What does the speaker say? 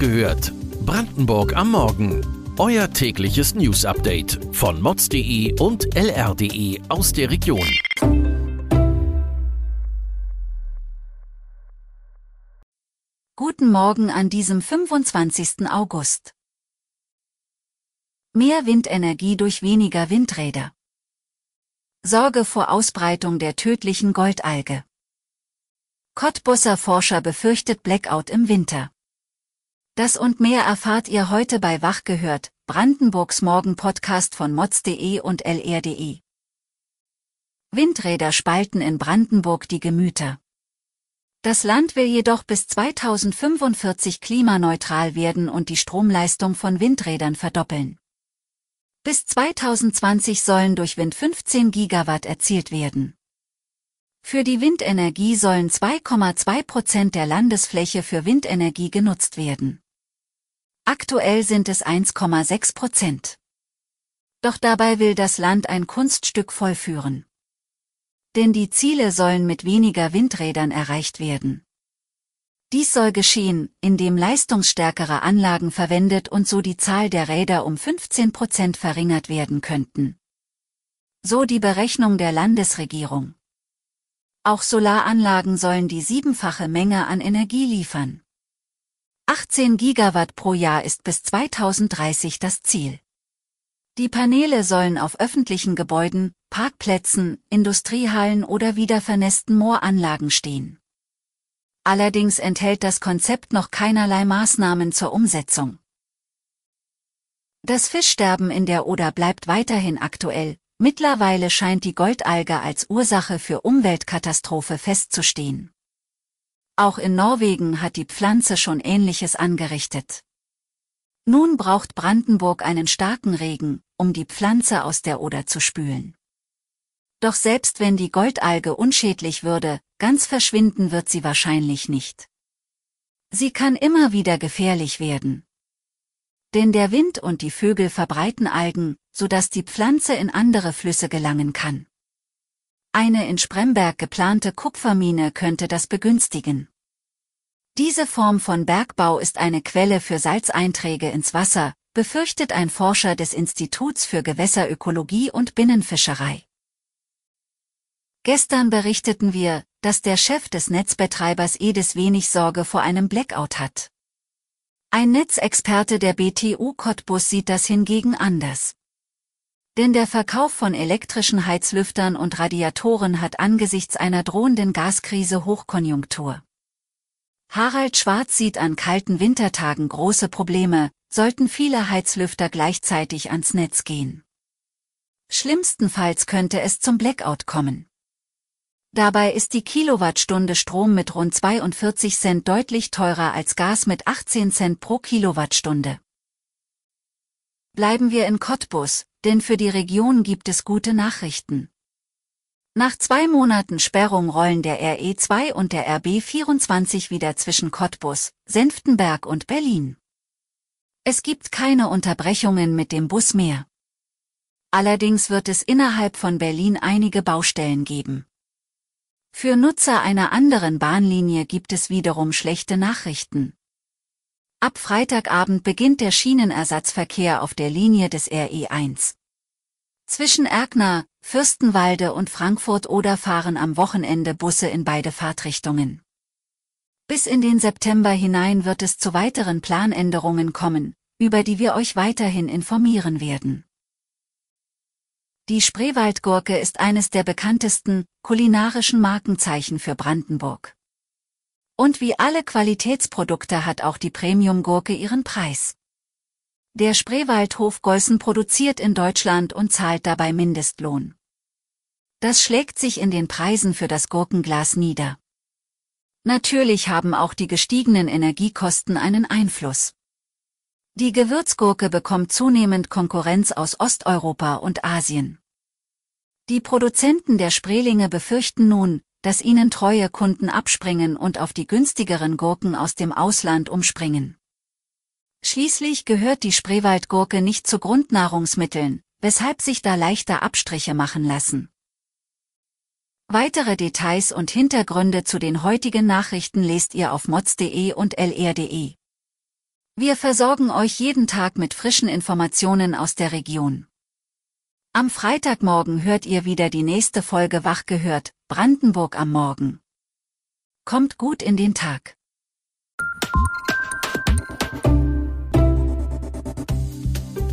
gehört. Brandenburg am Morgen. Euer tägliches News-Update von mods.de und lr.de aus der Region. Guten Morgen an diesem 25. August. Mehr Windenergie durch weniger Windräder. Sorge vor Ausbreitung der tödlichen Goldalge. Cottbusser Forscher befürchtet Blackout im Winter. Das und mehr erfahrt ihr heute bei Wach gehört, Brandenburgs Morgen-Podcast von mods.de und lr.de. Windräder spalten in Brandenburg die Gemüter. Das Land will jedoch bis 2045 klimaneutral werden und die Stromleistung von Windrädern verdoppeln. Bis 2020 sollen durch Wind 15 Gigawatt erzielt werden. Für die Windenergie sollen 2,2 Prozent der Landesfläche für Windenergie genutzt werden. Aktuell sind es 1,6 Prozent. Doch dabei will das Land ein Kunststück vollführen. Denn die Ziele sollen mit weniger Windrädern erreicht werden. Dies soll geschehen, indem leistungsstärkere Anlagen verwendet und so die Zahl der Räder um 15 Prozent verringert werden könnten. So die Berechnung der Landesregierung. Auch Solaranlagen sollen die siebenfache Menge an Energie liefern. 18 Gigawatt pro Jahr ist bis 2030 das Ziel. Die Paneele sollen auf öffentlichen Gebäuden, Parkplätzen, Industriehallen oder wieder vernässten Mooranlagen stehen. Allerdings enthält das Konzept noch keinerlei Maßnahmen zur Umsetzung. Das Fischsterben in der Oder bleibt weiterhin aktuell, mittlerweile scheint die Goldalge als Ursache für Umweltkatastrophe festzustehen. Auch in Norwegen hat die Pflanze schon Ähnliches angerichtet. Nun braucht Brandenburg einen starken Regen, um die Pflanze aus der Oder zu spülen. Doch selbst wenn die Goldalge unschädlich würde, ganz verschwinden wird sie wahrscheinlich nicht. Sie kann immer wieder gefährlich werden. Denn der Wind und die Vögel verbreiten Algen, sodass die Pflanze in andere Flüsse gelangen kann. Eine in Spremberg geplante Kupfermine könnte das begünstigen. Diese Form von Bergbau ist eine Quelle für Salzeinträge ins Wasser, befürchtet ein Forscher des Instituts für Gewässerökologie und Binnenfischerei. Gestern berichteten wir, dass der Chef des Netzbetreibers Edis wenig Sorge vor einem Blackout hat. Ein Netzexperte der BTU Cottbus sieht das hingegen anders. Denn der Verkauf von elektrischen Heizlüftern und Radiatoren hat angesichts einer drohenden Gaskrise Hochkonjunktur. Harald Schwarz sieht an kalten Wintertagen große Probleme, sollten viele Heizlüfter gleichzeitig ans Netz gehen. Schlimmstenfalls könnte es zum Blackout kommen. Dabei ist die Kilowattstunde Strom mit rund 42 Cent deutlich teurer als Gas mit 18 Cent pro Kilowattstunde. Bleiben wir in Cottbus, denn für die Region gibt es gute Nachrichten. Nach zwei Monaten Sperrung rollen der RE2 und der RB24 wieder zwischen Cottbus, Senftenberg und Berlin. Es gibt keine Unterbrechungen mit dem Bus mehr. Allerdings wird es innerhalb von Berlin einige Baustellen geben. Für Nutzer einer anderen Bahnlinie gibt es wiederum schlechte Nachrichten. Ab Freitagabend beginnt der Schienenersatzverkehr auf der Linie des RE1. Zwischen Erkner, Fürstenwalde und Frankfurt-Oder fahren am Wochenende Busse in beide Fahrtrichtungen. Bis in den September hinein wird es zu weiteren Planänderungen kommen, über die wir euch weiterhin informieren werden. Die Spreewaldgurke ist eines der bekanntesten, kulinarischen Markenzeichen für Brandenburg. Und wie alle Qualitätsprodukte hat auch die Premiumgurke ihren Preis. Der Spreewaldhof Golsen produziert in Deutschland und zahlt dabei Mindestlohn. Das schlägt sich in den Preisen für das Gurkenglas nieder. Natürlich haben auch die gestiegenen Energiekosten einen Einfluss. Die Gewürzgurke bekommt zunehmend Konkurrenz aus Osteuropa und Asien. Die Produzenten der Sprelinge befürchten nun, dass ihnen treue Kunden abspringen und auf die günstigeren Gurken aus dem Ausland umspringen. Schließlich gehört die Spreewaldgurke nicht zu Grundnahrungsmitteln, weshalb sich da leichter Abstriche machen lassen. Weitere Details und Hintergründe zu den heutigen Nachrichten lest ihr auf mods.de und lr.de. Wir versorgen euch jeden Tag mit frischen Informationen aus der Region. Am Freitagmorgen hört ihr wieder die nächste Folge Wach gehört, Brandenburg am Morgen. Kommt gut in den Tag.